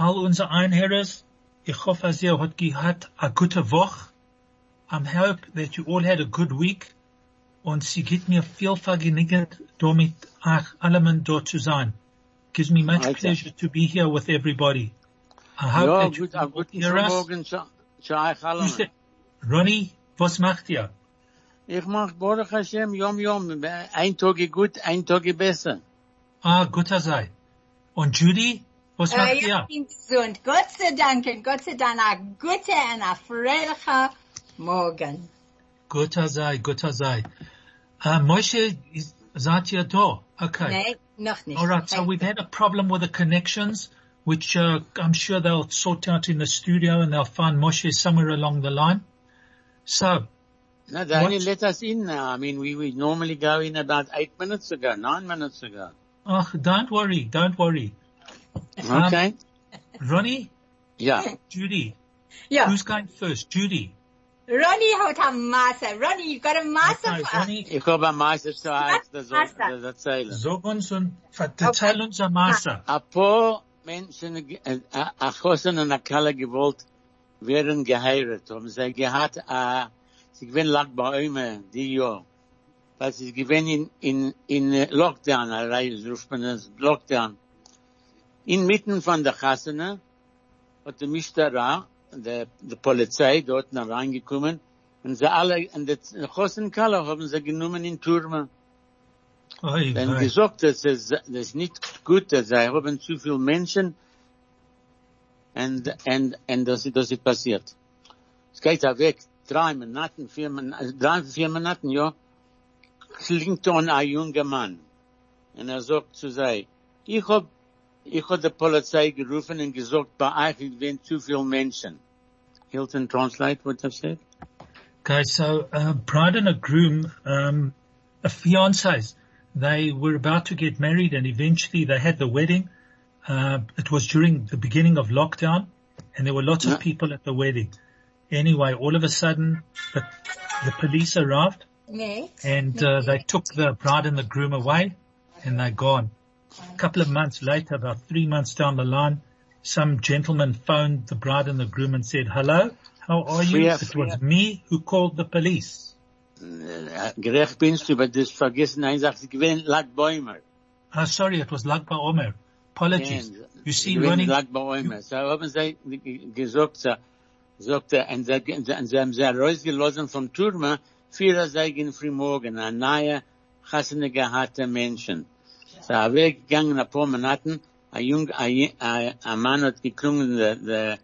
All unsere Einherres. Ich hoffe, ihr hat gehabt a gute Woche. I hope that you all had a good week. Und sie gibt mir viel Vergnügen, damit euch allemen dort zu sein. Gives me much pleasure to be here with everybody. I hope Ja, that you gut, all hear. Morgen zu, zu euch allen. Ronnie, was macht ihr? Ich mach Baruch Hashem Yom Yom. Ein Tag gut, ein Tag besser. Ah, guter sei. Und Judy, was Äh, macht ja, ihr? ich bin gesund. Gott sei Dank, und Gott sei Dank, ein guter und ein fröhlicher Morgen. Guter sei, guter sei. Uh, Moshe, is- seid ihr da? Okay. Nee, noch nicht. All right. So we've had a problem with the connections, which uh, I'm sure they'll sort out in the studio and they'll find Moshe somewhere along the line. So, No, they only What? let us in now. I mean, we, we normally go in about eight minutes ago, nine minutes ago. oh, don't worry, don't worry. Okay? Ronnie, ja. Judy, Ja, who's going first? Judy. Ronnie hat ein Masse. Ronnie, you got a Masse Okay, for us. Ronnie, Ich habe am meisten zu euch das Wasser. das erzählen. sag uns und erzähl uns am Maße. Ein paar Menschen, a Chosen und a Kalle gewollt, werden geheiratet. Haben sie gehabt, äh, uh, sie gewinnen lag bei Eume, die Jahr. Weil sie gewinnen in, in, in äh, Lockdown, a Reis ruft man das Lockdown. Inmitten von der Chassene hat der Mishtara, der, der Polizei dort reingekommen, und sie alle, und die Chosen Kalle haben sie genommen in Turme. Oi, Wenn oi. gesagt, das ist, das ist nicht gut, dass sie haben zu viele Menschen und, und, und das, das ist passiert. Es geht da weg, drei Monaten, vier Monaten, drei, vier Monaten, ja, klingt an ein junger Mann. Und er sagt zu sei, ich hab, ich hab die Polizei gerufen und gesagt, bei euch sind zu viele Menschen. Hilton translate what I've said? Okay, so uh, bride and a groom, um, a fiancés, they were about to get married and eventually they had the wedding. Uh, it was during the beginning of lockdown and there were lots Yeah. of people at the wedding. Anyway, all of a sudden the, the police arrived and uh, they took the bride and the groom away and they're gone. A couple of months later, about three months down the line, some gentleman phoned the bride and the groom and said, hello, how are you? It was me who called the police. Gerecht binst du, aber das vergessen, eine Sache, sie gewinnen Bäumer. Oh, sorry, it was Lag BaOmer. Apologies. You see, Ronnie, Ronnie, lag Bäumer. So haben sie gesagt, sagt er, und sie, und sie- haben sie rausgelassen vom Turm, vier Seigen frühmorgen, ein neuer, chassene gehatte Menschen. So, er weggegangen, ein paar Monaten, ein jung, ein, ein Mann hat geklungen, der, der,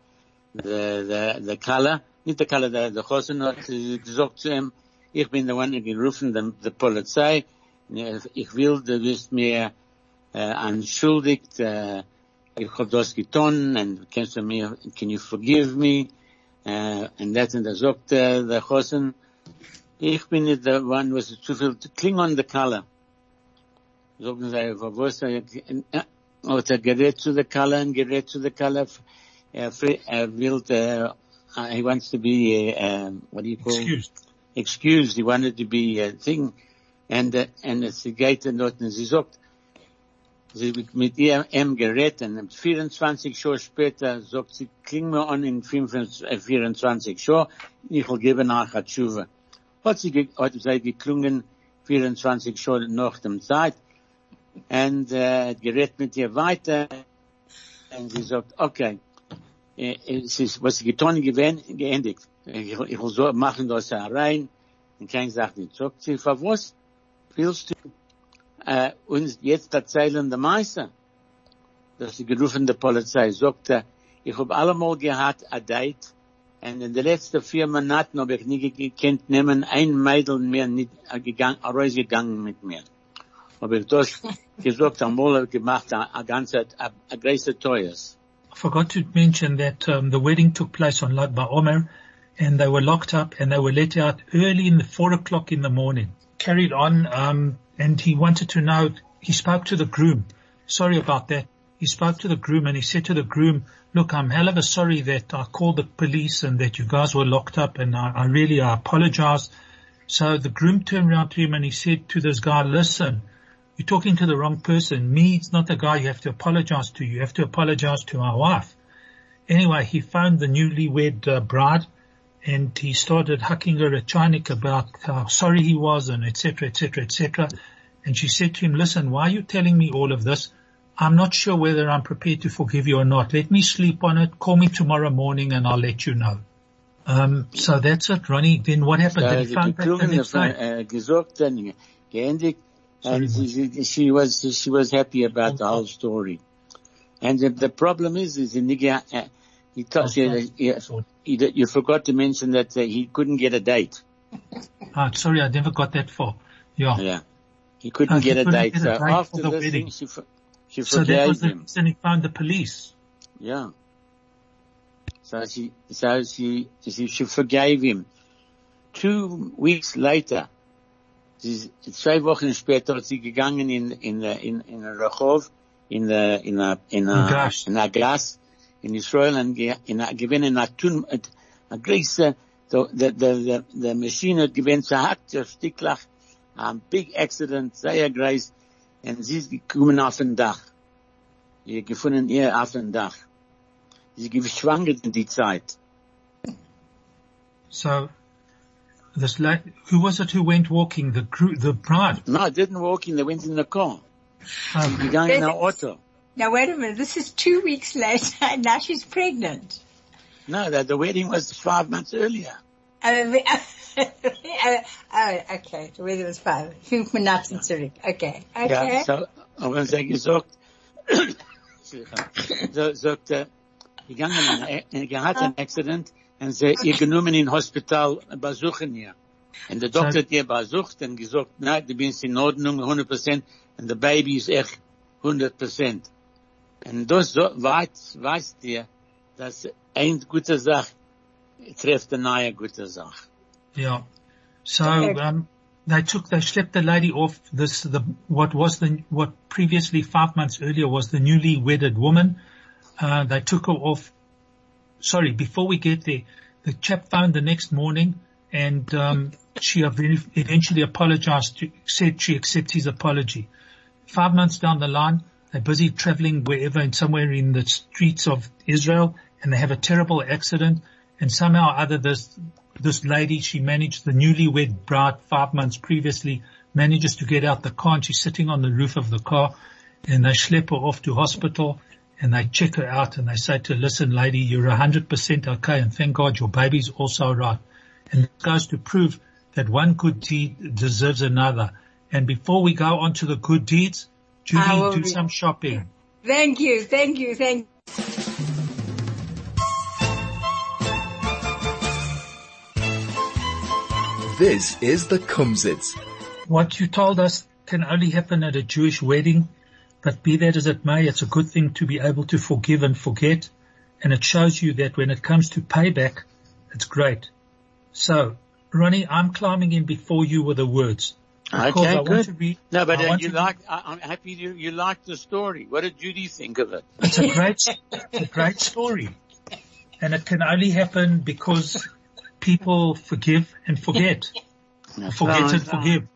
der, der, der Kalle, nicht der Kalle, der, der Chosen hat gesagt zu ihm, ich bin der One, gerufen, der, der Polizei, ich will, du wirst mir, äh, anschuldigt, äh, ich hab das getan, und kannst du mir, can you forgive me, äh, und das, und er sagt, äh, der Chosen, ich bin nicht der One, was zu viel, kling on the color. Sagen sie, was, er, äh, hat er gerät zu der Kalle, und gerät zu der Kalle, er, er will, äh, he wants to be, uh, what do you call excused. excused. He wanted to be a thing. And, uh, and es geht dort und sie sagt, sie mit ihr ihm gerät und 24 Jahre später sagt sie, kling mir an in 25, äh, 24 Jahre, ich will geben nach der Tshuva. Hat sie, hat sie geklungen 24 Jahre nach dem Zeit und äh, gerät mit ihr weiter und sie sagt, okay, äh, es ist, was sie getan gewesen, geendigt. Ich, ich will so machen, dass er rein, und kein sagt nicht. Sagt sie, für was willst du äh, uns jetzt erzählen, der Meister? Dass sie gerufen der Polizei, sagt er, ich habe allemal gehabt, a date, und in den letzten vier Monaten habe ich nie gekannt nehmen, ein Mädel mehr nicht äh, gegangen, rausgegangen mit mir. Das gesagt, gemacht, ganze, große Teures. forgot to mention that um, the wedding took place on Lag BaOmer and they were locked up and they were let out early in the four o'clock in the morning. Carried on, um, and he wanted to know, he spoke to the groom. Sorry about that. He spoke to the groom and he said to the groom, look, I'm hell of a sorry that I called the police and that you guys were locked up and I, I really I apologize. So the groom turned around to him and he said to this guy, listen, you're talking to the wrong person. Me, it's not the guy you have to apologize to. You have to apologize to my wife. Anyway, he found the newlywed uh, bride and he started hucking her a chinik about how sorry he was and etc. etc. etc. And she said to him, listen, why are you telling me all of this? I'm not sure whether I'm prepared to forgive you or not. Let me sleep on it. Call me tomorrow morning and I'll let you know. Um, so that's it, Ronnie. Then what happened? Did he find back the next night? Geendigt, and she, she, was she was happy about the whole story. And the, the problem is, is in Nigia, uh, he told you, you, you forgot to mention that uh, he couldn't get a date. Ah, sorry, I never got that far. Yeah. Yeah. He couldn't, get, he couldn't a date. Get a so date after this thing, she, she so that was him. the reason he found the police. Yeah. So she, so she, she, she forgave him. Two weeks later, sie, zwei Wochen später hat sie gegangen in, in, in, in Rachov, in der, in der, in der, in der Glas, in Israel, und in der, gewinnen a tun, a große, the, the, the, the machine hat gewinnt zerhackt, der Sticklach, a big accident, sehr groß, und sie ist gekommen auf den Dach. Sie gefunden ihr auf dem Dach. Sie geschwankert in die Zeit. So, this la- who was it who went walking? The group, the bride? No, didn't walking. They went in the car. Um, sie gegangen in the auto. Now wait a minute. This is two weeks later, and now she's pregnant. No, the, the wedding was five months earlier. Uh, oh, okay. The wedding was five. Fünf Monate zurück. Okay. Okay. Ja, so, haben sie gesagt, so, sagt, uh, gegangen, er hat ein Accident, und sie ihr genommen in Hospital besuchen hier. Und der Doktor hat ihr besucht und gesagt, nein, du bist in Ordnung, 100%, und der Baby ist echt 100%. Und das so, weiß, weißt ihr, dass eine gute Sache trifft eine neue gute Sache. Yeah. So, um, they took, they schlepped the lady off this, the, what was the, what previously five months earlier was the newly wedded woman. Uh, they took her off. Sorry, before we get there, the chap found the next morning and, um, she eventually apologized to, said she accepts his apology. Five months down the line, they're busy traveling wherever and somewhere in the streets of Israel and they have a terrible accident and somehow or other this, this lady, she managed the newlywed bride five months previously manages to get out the car and she's sitting on the roof of the car and they schlep her off to hospital and they check her out and they say to her, listen lady, you're a hundred percent okay and thank God your baby's also right. And it goes to prove that one good deed deserves another. And before we go on to the good deeds, Judy, do be. some shopping. Thank you, thank you, thank you. This is the Kumzits. What you told us can only happen at a Jewish wedding, but be that as it may, it's a good thing to be able to forgive and forget, and it shows you that when it comes to payback, it's great. So, Ronnie, I'm climbing in before you with the words. Okay, good. Read, no, but uh, you like, I'm happy you, you like the story. What did Judy think of it? It's a great, it's a great story. And it can only happen because people forgive and forget. forget and forgive.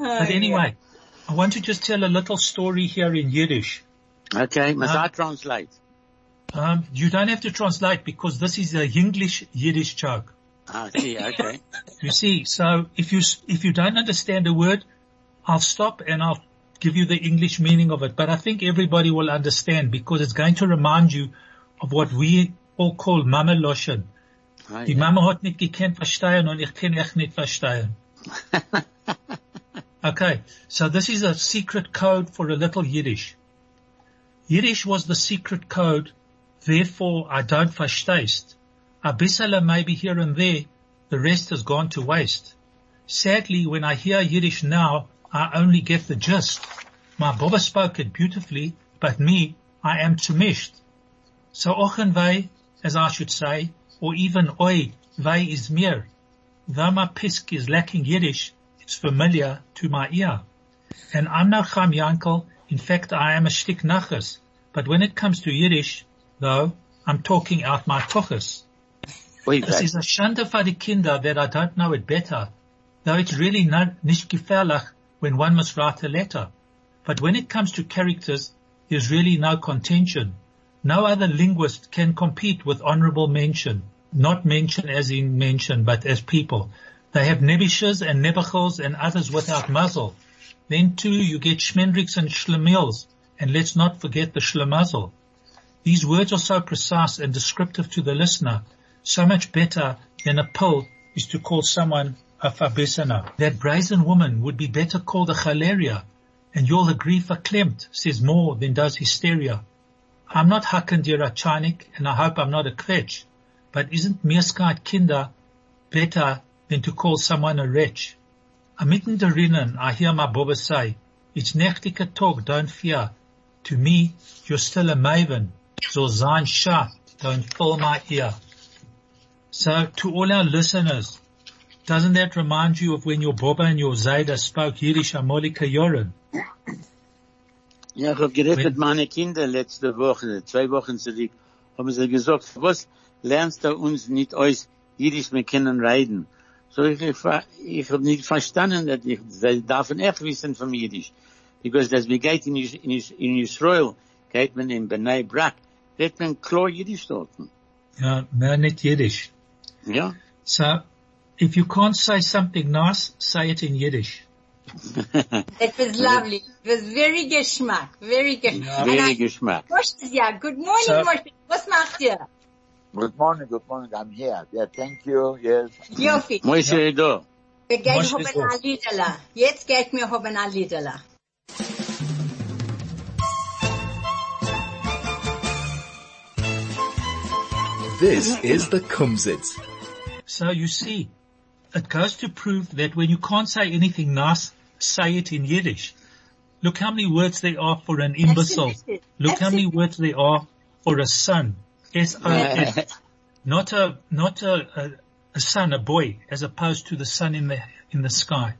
Oh, but anyway, yeah. I want to just tell a little story here in Yiddish. Okay, must um, I translate? Um, you don't have to translate because this is a English Yiddish joke. Ah, see, okay. you see, so if you, if you don't understand a word, I'll stop and I'll give you the English meaning of it. But I think everybody will understand because it's going to remind you of what we all call Mama Loshen. Die Mama hat nicht gekannt verstehen und ich kann echt nicht verstehen. okay, so this is a secret code for a little Yiddish. Yiddish was the secret code, therefore I don't verstehst. A bissele maybe here and there, the rest has gone to waste. Sadly, when I hear Yiddish now, I only get the gist. My Baba spoke it beautifully, but me, I am tamished. So ochen vei, as I should say, or even oi, vei is mir. Though my pisk is lacking Yiddish, it's familiar to my ear. And I'm no Cham Yankel, in fact I am a shtik nachas, but when it comes to Yiddish, though, I'm talking out my tochas. This vei. is a shanda for the kinder that I don't know it better, though it's really not nicht gefährlich when one must write a letter. But when it comes to characters, there's really no contention. No other linguist can compete with honorable mention, not mention as in mention, but as people. They have nebishes and nebachels and others without muzzle. Then too you get schmendricks and schlemils, and let's not forget the schlemazel. These words are so precise and descriptive to the listener, so much better than a pill is to call someone a fabesana. That brazen woman would be better called a chaleria, and you'll agree verklempt says more than does hysteria. I'm not Hakan Dirachanik, and I hope I'm not a kvetch, but isn't Meerskite Kinder better than to call someone a wretch? Amitten derinnen, I hear my Baba say, it's nechtige talk, don't fear. To me, you're still a maven. So sein sha, don't fill my ear. So to all our listeners, doesn't that remind you of when your Baba and your Zayda spoke Yiddish Amolika Yoren? Ja, ich hab geredet mit meinen Kindern letzte Woche, zwei Wochen zurück, haben sie gesagt, was lernst du uns nicht aus Jiddisch, wir können reden? So ich, ich, ver- ich hab nicht verstanden, dass ich, sie dürfen echt wissen von Jiddisch. Because das wie geht in, Is- in, Is- in Israel, geht man in Bnei Brak, redet man klar Jiddisch dort. Ja, no, not Yiddish. Ja? So if you can't say something nice, say it in Yiddish. It was lovely. It was very geschmack. Very geschmack. And Very I- Geschmack. Moshe, yeah, good morning, So- Moshe. Was macht ihr? Good morning, good morning. I'm here. Yeah, thank you. Yes. Jofi. Moishe da. Wir gehen Moshe haben ist da. ein Liederla. Jetzt geht mir haben ein Liederla. This is the Kumzits. So you see, it goes to prove that when you can't say anything nice, say it in Yiddish. Look how many words there are for an imbecile. Absolutely. Look how many words there are for a son. S-O-N. Not a, not a, a, a son, a boy, as opposed to the sun in the, in the sky.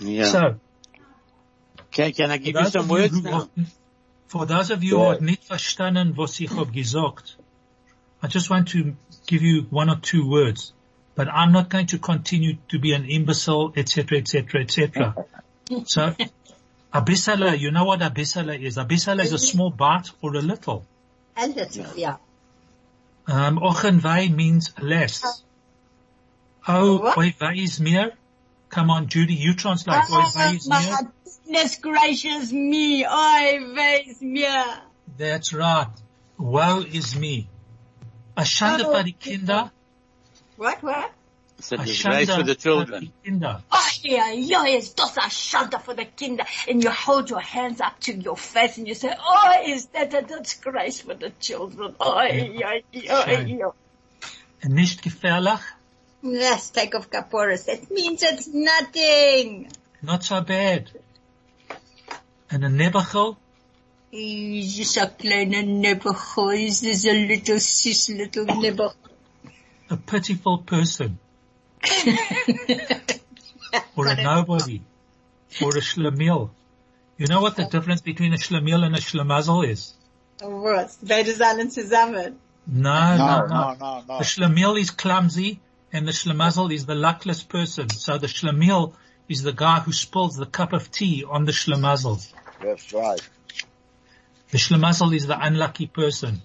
Ja. So, Can, can I give for you those some of you words who now? are, for those of you who have nicht verstanden, was ich hab gesagt, I just want to give you one or two words, but I'm not going to continue to be an imbecile, etc., etc., etc. So, abisala, you know what abisala is? Abisala is a small bite or a little. A little, yeah. Um, ochenvei means less. Oh, What? oi vei is meer. Come on, Judy, you translate. Oi vei is my meer. goodness gracious me. Oi, is mir. That's right. Woe is me. A shanda Oh, for the kinder. What, what? It's a A disgrace for the children. the kinder. Oh, yeah, yeah, it's just a shelter for the kinder. And you hold your hands up to your face and you say, oh, is that a disgrace for the children? Oh, yeah, yeah, Shame. yeah. And nicht gefährlich. Let's take off Kaporis. It means it's nothing. Not so bad. And a nebachel. He's just a kleine nibble. He's just a little sis little nibble. A pitiful person. Or a nobody. Or a schlemiel. You know what the difference between a schlemiel and a schlemazel is? Was? Beide sind zusammen. No, no, No, no. no, no, no. The schlemiel is clumsy and the schlemazel is the luckless person. So the schlemiel is the guy who spills the cup of tea on the schlemazel. That's right. The schlemazel is the unlucky person.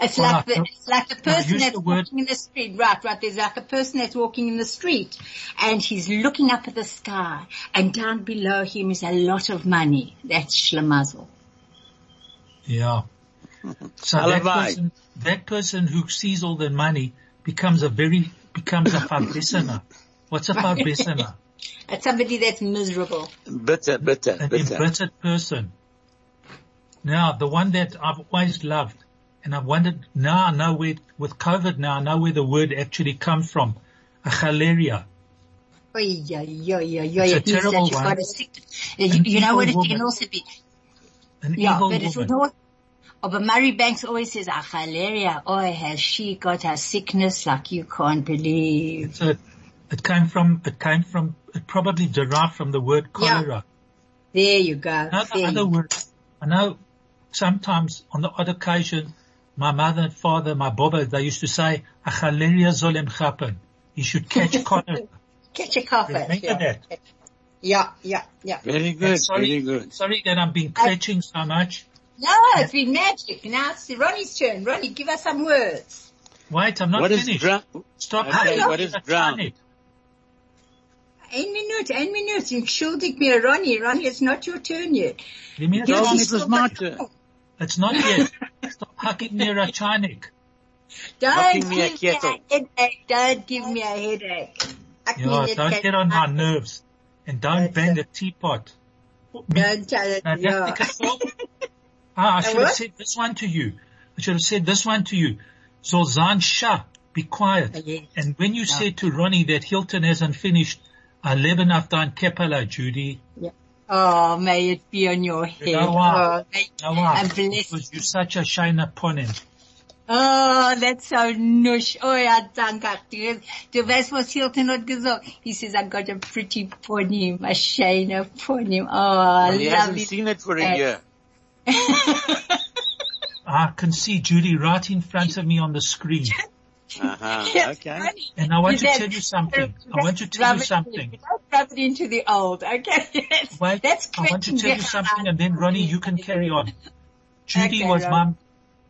It's Well, like the, it's like a person that's the walking in the street. Right, right. There's like a person that's walking in the street and he's looking up at the sky and down below him is a lot of money. That's schlemazel. Yeah. So that person, that person who sees all the money becomes a very, becomes a farbessener. What's a farbessener? It's somebody that's miserable. Bitter, bitter, An bitter. embittered person. Now, the one that I've always loved, and I've wondered, now I know where, with COVID now, I know where the word actually comes from. A chaleria. Oh, yeah, yeah, yeah, yeah. It's a terrible one. a you, you know what it evil can also be? An Yeah, evil but woman. would oh, but Murray Banks always says, ah, Achaleria, oh, has she got a sickness like you can't believe. So it came from, it came from, it probably derived from the word cholera. There you go. Now There other you word, I know sometimes on the odd occasion, my mother and father, my baba, they used to say, Achaleria zolem chappen. You should catch cholera. Catch a cough. Remember yeah. that? yeah, yeah, yeah. Very good, sorry, very good. sorry that I'm being catching so much. No, it's been magic. Now it's Ronnie's turn. Ronnie, give us some words. Wait, I'm not What is finished. drown? Stop. Okay, what is that's drown? funny. Ein Minute, ein Minute. Entschuldig mir, Ronnie. Ronnie, it's not your turn yet. Give me a Tell me chance. it was my turn. It's not yet. Stop hugging me, Rachanik. Don't Knocking me a give me a headache. Don't give me a headache. Yeah, mean, it don't can- get on my nerves. And don't That's bang it. the teapot. Don't tell it. Yeah. that ah, I should have said this one to you. I should have said this one to you. Soll sein Sha, be quiet. Yes. And when you said to Ronnie that Hilton hasn't finished, I leben auf dein Kepala, Judy. Oh, may it be on your head. know what? Oh, may- Now why? I'm blessed. Because you're such a shine upon him. Oh, that's so nush. Oh, ja, danke. Du, du weißt, was Hilton hat gesagt. He says, I got a pretty pony, a shine pony. Oh, I Well, he love hasn't it. seen it for a year. I can see Judy right in front of me on the screen. Uh-huh. Okay. funny. And I want to tell you something. I want to tell you it- something. Don't rub it into the old, okay? Yes. Wait, That's I want to tell you something and then Ronnie, you can carry on. Judy Okay, was Ron. my,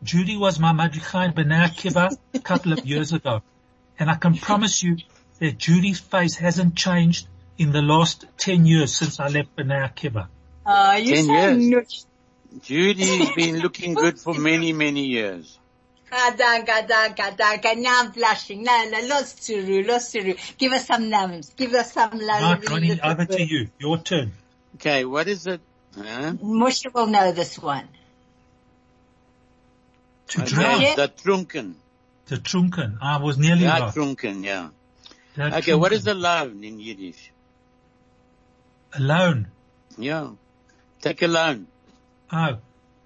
Judy was my Madricha in B'nai Akiva a couple of years ago. And I can promise you that Judy's face hasn't changed in the last 10 years since I left B'nai Akiva. Oh, you're Ten so years. nush. Judy's been looking good for many, many years. Danke, danke, danke. Now I'm blushing. No, no, lost Suru, lost Suru. Give us some names. Give us some Right, names. Ronnie, over to you. Your turn. Okay, what is it? Huh? Moshe will know this one. To Okay, drown. The trunken. The trunken. I was nearly Ja, right. trunken, yeah. The Okay, what is trunken. alone in Yiddish? Alone. Yeah. Take a loan. Oh.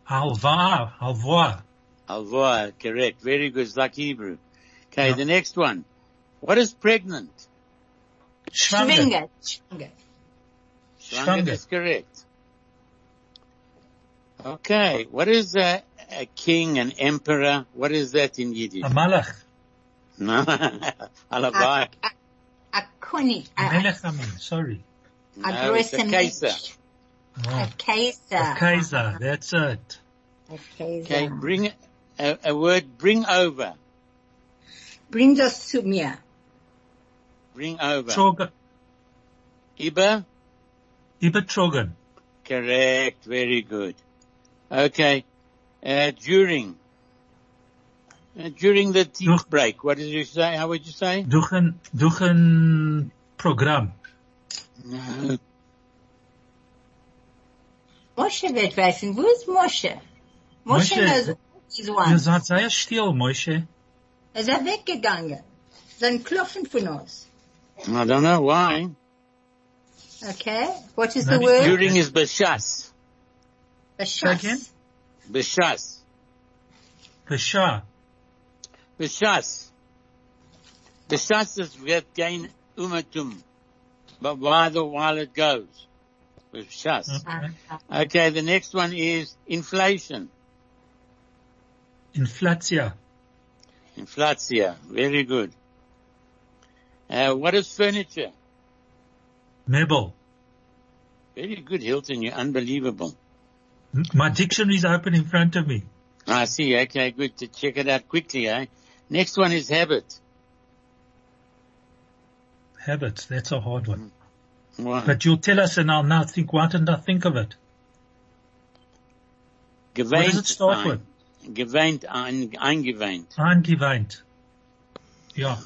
Halva, halva. Alvoa, correct. Very good. It's like Hebrew. Okay, the next one. What is pregnant? Schwanger. Schwinger. Schwinger. Schwanger Schwanger. is correct. Okay, what is a, a king, an emperor? What is that in Yiddish? A malach. No, Alabai. A, a, a kuni. A, a, Melech, I mean, sorry. a No, it's a Kaiser. Mensch. Oh. A Kaiser. A Kaiser, that's it. A Kaiser. Okay, bring a, a word, bring over. Bring das zu mir. Bring over. Trogen. Iber? Übertrogen. Correct. Very good. Okay. Uh, during. Uh, during the teeth Durch- break, what did you say? How would you say? Durch een, durch een Programm. No. Moshe wird wissen. Wo ist Moshe? Moshe, Moshe- knows his Ihr one. seid sehr still, Moshe. Er ist weggegangen. Sein Klopfen von uns. I don't know why. Okay? What is the Maybe word? During is beshas. A again? shas. Beshas. Bashar. Beshas. Beshas is wird gain umatum. But why the while it goes. Beshas. Okay. Ah, Okay, the next one is inflation. Inflatia. Inflatia. Very good. Uh, what is furniture? Mebel. Very good, Hilton. You're unbelievable. My dictionary is open in front of me. I see. Okay, good to check it out quickly, eh? Next one is habit. Habits, that's a hard one. What? But you'll tell us and I'll now think, why didn't I think of it? What does it start with? Geweint, ein, eingeweint. Eingeweint. Yeah.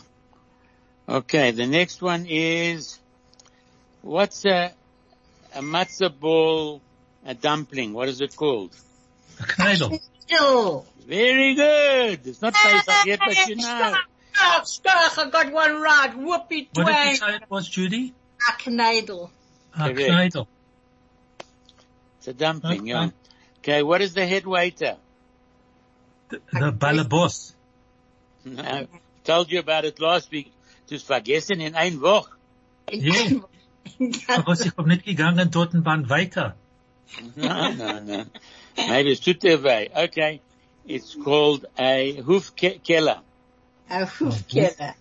Okay, the next one is, what's a, a matzah ball, a dumpling? What is it called? A kneidel. Still. Very good. It's not Pesach yet, but you know. Stop, stop, I got one right. Whoopie What did you twang. say it was, Judy? A kneidel. A Correct. kneidel. It's a dumpling, Okay. yeah. Okay, what is the head waiter? The, the balabos. I told you about it last week. Du hast vergessen in ein Woche. Yeah. Aber ich hab nicht gegangen dort und waren weiter. No, no, no. Maybe it's too way. Okay. It's called a Hufkeller. A hoofkiller.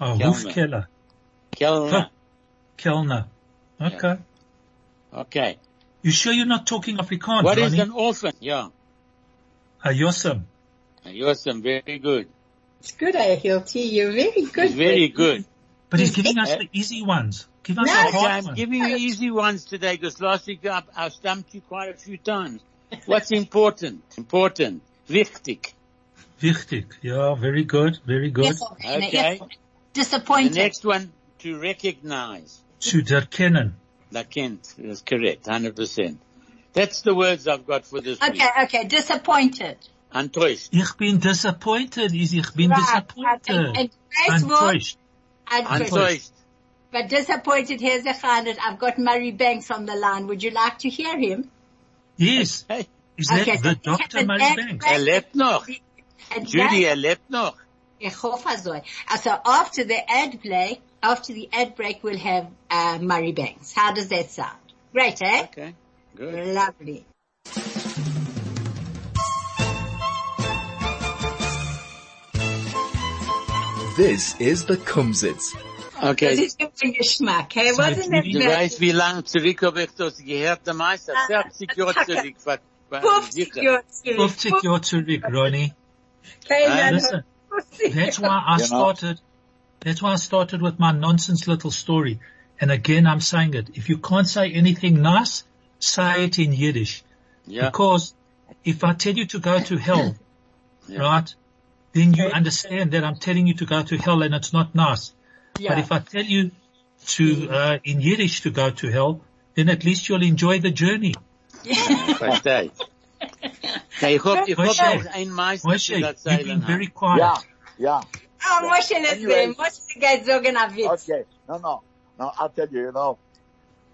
A Kellner. Hofkeller. Kellner. Kellner. Okay. Okay. You sure you're not talking Afrikaans, What is Ronnie? an orphan? Yeah. A Yossam. Awesome. Very good. It's good, I Hilti. You're very good. It's very good. But he's giving us the easy ones. Give us No, the hard I'm ones. giving you easy ones today because last week I, I stumped you quite a few times. What's important? Important. Wichtig. Wichtig. Yeah, very good, very good. Okay. yes. The next one, to recognize. Zu erkennen. That Kent is correct, 100%. That's the words I've got for this week. Okay, okay. Disappointed. Enttäuscht. Ich bin disappointed. Is ich bin Right, disappointed. right. And Enttäuscht. Enttäuscht. Enttäuscht. But disappointed, here's a hundred. I've got Murray Banks on the line. Would you like to hear him? Yes. Hey, Is that Okay, the we have Dr. Murray Banks? break. er lebt noch. Judy, that- er lebt noch. Ich hoffe so. Uh, So after the ad play, after the ad break, we'll have uh, Murray Banks. How does that sound? Great, eh? Okay, good. Lovely. This is the Kumzits. Das Okay. ist ein Geschmack, hey? So Wasn't Judy- Du it weißt, wie lang zurück habe ich das gehört, der Meister? Ah, er 40 Jahre zurück. war- war 50 sicher. Jahre zurück. 50 Jahre zurück, Ronnie. Keiner hat Listen, that's why I You know. started, that's why I started with my nonsense little story. And again, I'm saying it. If you can't say anything nice, say it in Yiddish. Ja, Because if I tell you to go to hell, Yeah. right, then you understand that I'm telling you to go to hell and it's not nice. But if I tell you to, uh, in Yiddish to go to hell, then at least you'll enjoy the journey. verstehe. Okay, ich hoffe, ich Moshe, hoffe, noch ein Meister Moshe, you've been very quiet. Yeah, yeah. Oh, Moshe, let's Anyway. say, Moshe geht sagen a Witz. Okay. No, no. No, I'll tell you, you know,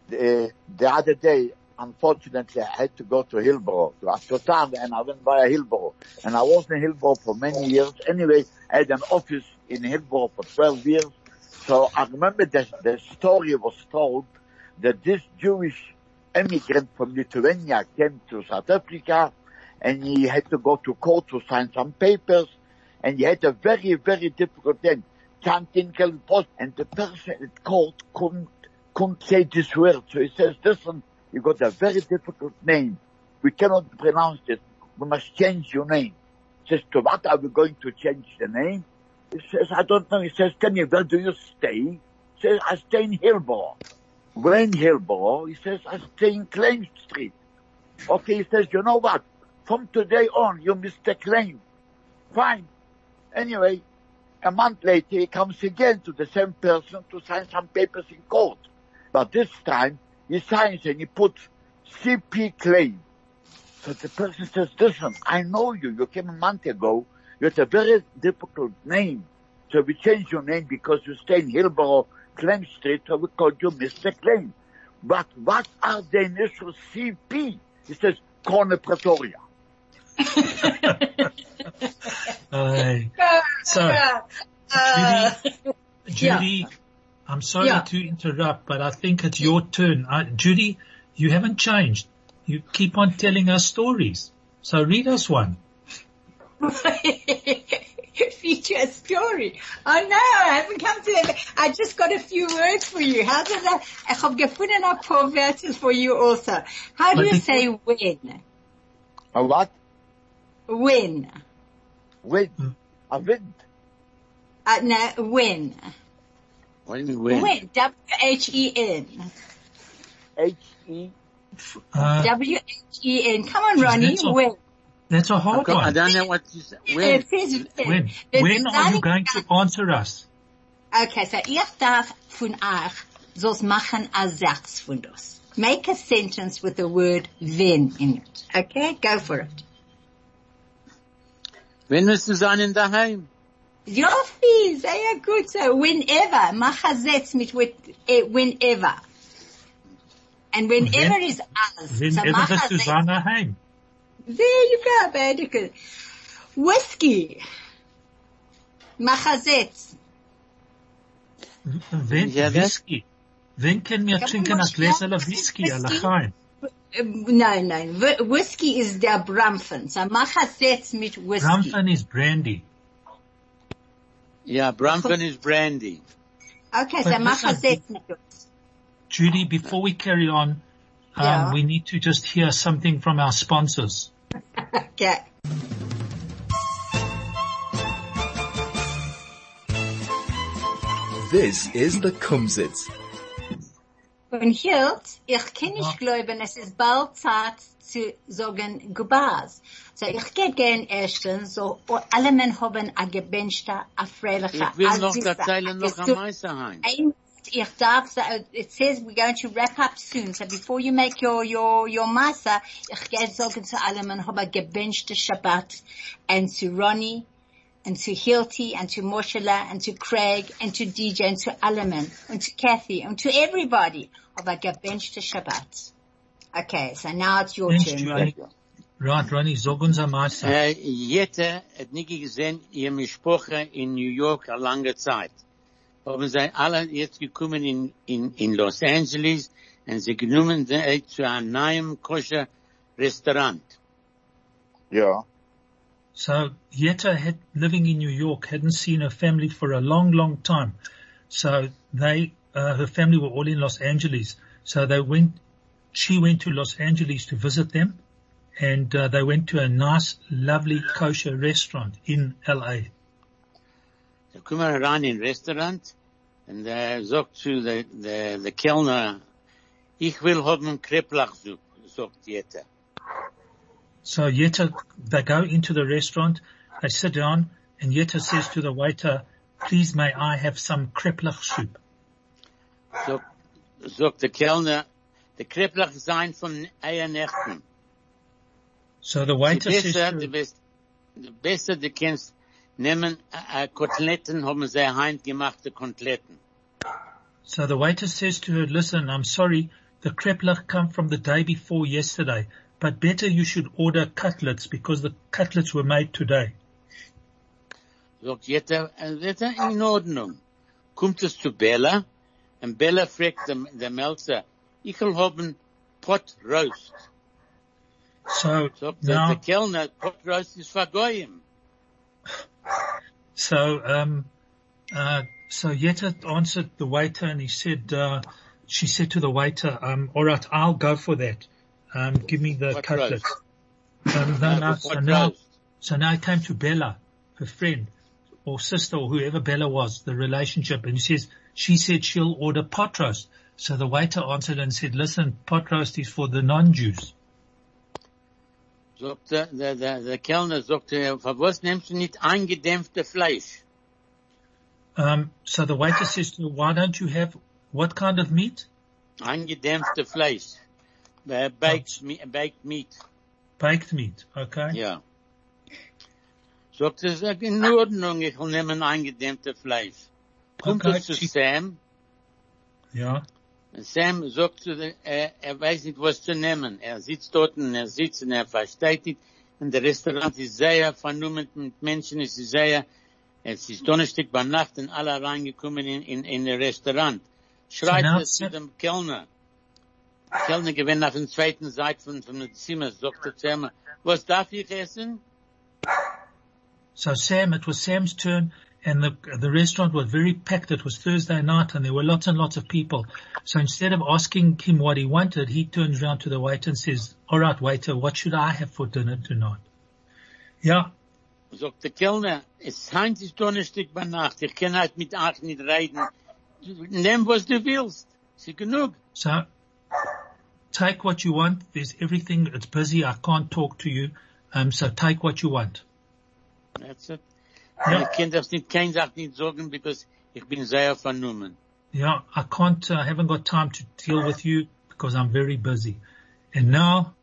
the, the other day, unfortunately, I had to go to Hillbrow, to Ascotan, and I went via Hillbrow. And I was in Hillbrow for many years. Anyway, I had an office in Hillbrow for 12 years. So I remember that the story was told that this Jewish immigrant from Lithuania came to South Africa and he had to go to court to sign some papers and he had a very, very difficult name. Chantinkel Post and the person at court couldn't, couldn't say this word. So he says, listen, you got a very difficult name. We cannot pronounce it. We must change your name. He says, to what are we going to change the name? He says, I don't know. He says, tell me, where do you stay? He says, I stay in Hillbrow. Where in Hillbrow? He says, I stay in Claim Street. Okay, he says, you know what? From today on, you Mr. Claim. Fine. Anyway, a month later, he comes again to the same person to sign some papers in court. But this time, he signs and he puts CP claim. So the person says, listen, I know you. You came a month ago. You had a very difficult name. So we changed your name because you stay in Hillbrow, Claim Street, so we called you Mr. Claim. But what are the initials CP? He says, Corner Pretoria. Aye. So, Uh, Judy, I'm sorry Yeah. to interrupt, but I think it's your turn. Uh, Judy, you haven't changed. You keep on telling us stories. So read us one. feature a story. Oh no, I haven't come to that. I just got a few words for you. How does that? Ich hab gefunden a paar Wörter for you also. How do you say win? A what? Win. Wind. Hmm. A wind. Uh, no, win. What do you mean win? Win. W-H-E-N. H-E. Uh, W-H-E-N. Come on, Ronnie. That's all. Win. that's a I hard can't- I don't know what you say. It Win. win. When? When are you going to answer us? Okay, so ich darf von euch so's machen a Satz von das. Make a sentence with the word wenn in it. Okay, go for it. Wenn wirst du sein in daheim? Joffi, sehr gut. So whenever, mach a mit with, eh, whenever. And whenever Wenn- is us. Wenn so ever mach bist a du Satz. sein daheim. There you go, baby. Whiskey. Machazetz. Wenn, Ja, das- Whisky. Wenn können wir Ja, trinken ein was Gläser macht Whisky, Whisky? allein? Nein, nein. Wh- Whiskey is der Brampfen. So Machazetz mit Whiskey. Brampton is brandy. Ja, Brampton is Brandy. Okay, so But listen, Machazetz. Judy, before we carry on, um, Yeah. we need to just hear something from our sponsors. Okay. This is the Kumzits. Und Hilt, ich kann Ja. nicht glauben, es ist bald Zeit zu sagen Goodbyes. So ich gehe gern erstens, so oh, alle men haben a gebenchter, a freilicher, Ich will noch erzählen noch am Meisterheim. Ich darf, it says we're going to wrap up soon. So before you make your, your, your masa, ich gehe sagen zu allem, man habe gebenchte Shabbat. And to Ronnie, and to Hilty, and to Moshela, and to Craig, and to DJ, and to Alleman, and to Kathy, and to everybody of a gebenchte Shabbat. Okay, so now it's your Thanks, turn, Judy. Right, Ronnie, sag uns einmal. so. Äh, Jette hat nicht gesehen, ihr Mischpoche in New York eine lange Zeit. Haben sie alle jetzt gekommen in, in, in Los Angeles und sie genommen sie zu einem neuen koscher Restaurant. Ja. So Yetta had living in New York, hadn't seen her family for a long, long time. So they, uh, her family were all in Los Angeles. So they went, she went to Los Angeles to visit them and uh, they went to a nice, lovely kosher restaurant in LA. Sie kommen rein in Restaurant und er sagt zu der, der, der Kellner, ich will haben Kreplachsuppe, sagt Jette. So Yetta, they go into the restaurant, they sit down and Yetta says to the waiter, please may I have some kreplach soup? Sagt, sagt der Kellner, der sein von Eiernächten. So the waiter says besser, to best, die besser, die kannst nehmen, äh, äh, Koteletten haben sie handgemachte Koteletten. So the waiter says to her, listen, I'm sorry, the kreplach come from the day before yesterday, but better you should order cutlets because the cutlets were made today. Sagt Jette, äh, Jette, in Ordnung. Kommt es zu Bella, und Bella fragt der Melzer, ich will haben Pot Roast. So der, now, der Kellner, Pot Roast ist vergoyen. so, um, uh, so Yetta answered the waiter and he said, uh, she said to the waiter, um, all right, I'll go for that. Um, give me the Pot cutlets. Um, no, no, so now. So now it came to Bella, her friend, or sister, or whoever Bella was, the relationship, and she says, she said she'll order pot roast. So the waiter answered and said, listen, pot roast is for the non-Jews. Sagt der, der, der, der Kellner, sagt was nimmst du nicht eingedämpfte Fleisch? Um, so the waiter says to her, why don't you have, what kind of meat? Eingedämpfte Fleisch. Äh, baked, me- baked meat. Baked meat, okay? Ja. Sagt er, sag in Ordnung, ich will nehmen eingedämmte Fleisch. Kommt Okay, es zu she- Sam, Yeah. Und Sam sagt zu der, er, er weiß nicht, was zu nehmen. Er sitzt dort und er sitzt und er versteht nicht. Und der Restaurant ist sehr vernommen mit Menschen, es ist sehr, es ist Donnerstag bei Nacht und alle reingekommen in, in, in das Restaurant. Schreit er zu dem Kellner. Der Kellner gewinnt auf der zweiten Seite von, von dem Zimmer, sagt er zu was darf ich essen? So Sam, it was Sam's turn and the, the restaurant was very packed. It was Thursday night and there were lots and lots of people. So instead of asking him what he wanted, he turns around to the waiter and says, all right, waiter, what should I have for dinner tonight? Yeah. Sagt der Kellner, es heint ist Donnerstag bei Nacht, ich kann halt mit euch nicht reden. Nimm, was du willst. Sie genug. So take what you want. There's everything. It's busy. I can't talk to you. Um, so take what you want. That's it. Ja. Ich kann das nicht, kein nicht sagen, because ich bin sehr vernommen. Yeah, I can't, I haven't got time to deal with you because I'm very busy. And now,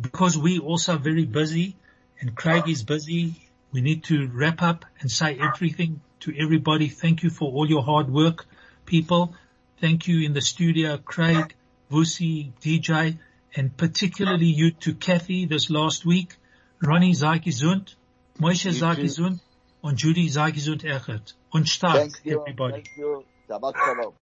because we also very busy and Craig is busy, we need to wrap up and say everything to everybody. Thank you for all your hard work, people. Thank you in the studio, Craig, Vusi, DJ, and particularly you to Kathy this last week. Ronnie sei gesund. Moshe sei gesund und Judy sei gesund echt. Und stark, Thank you. everybody. Thank you. Shabbat shalom.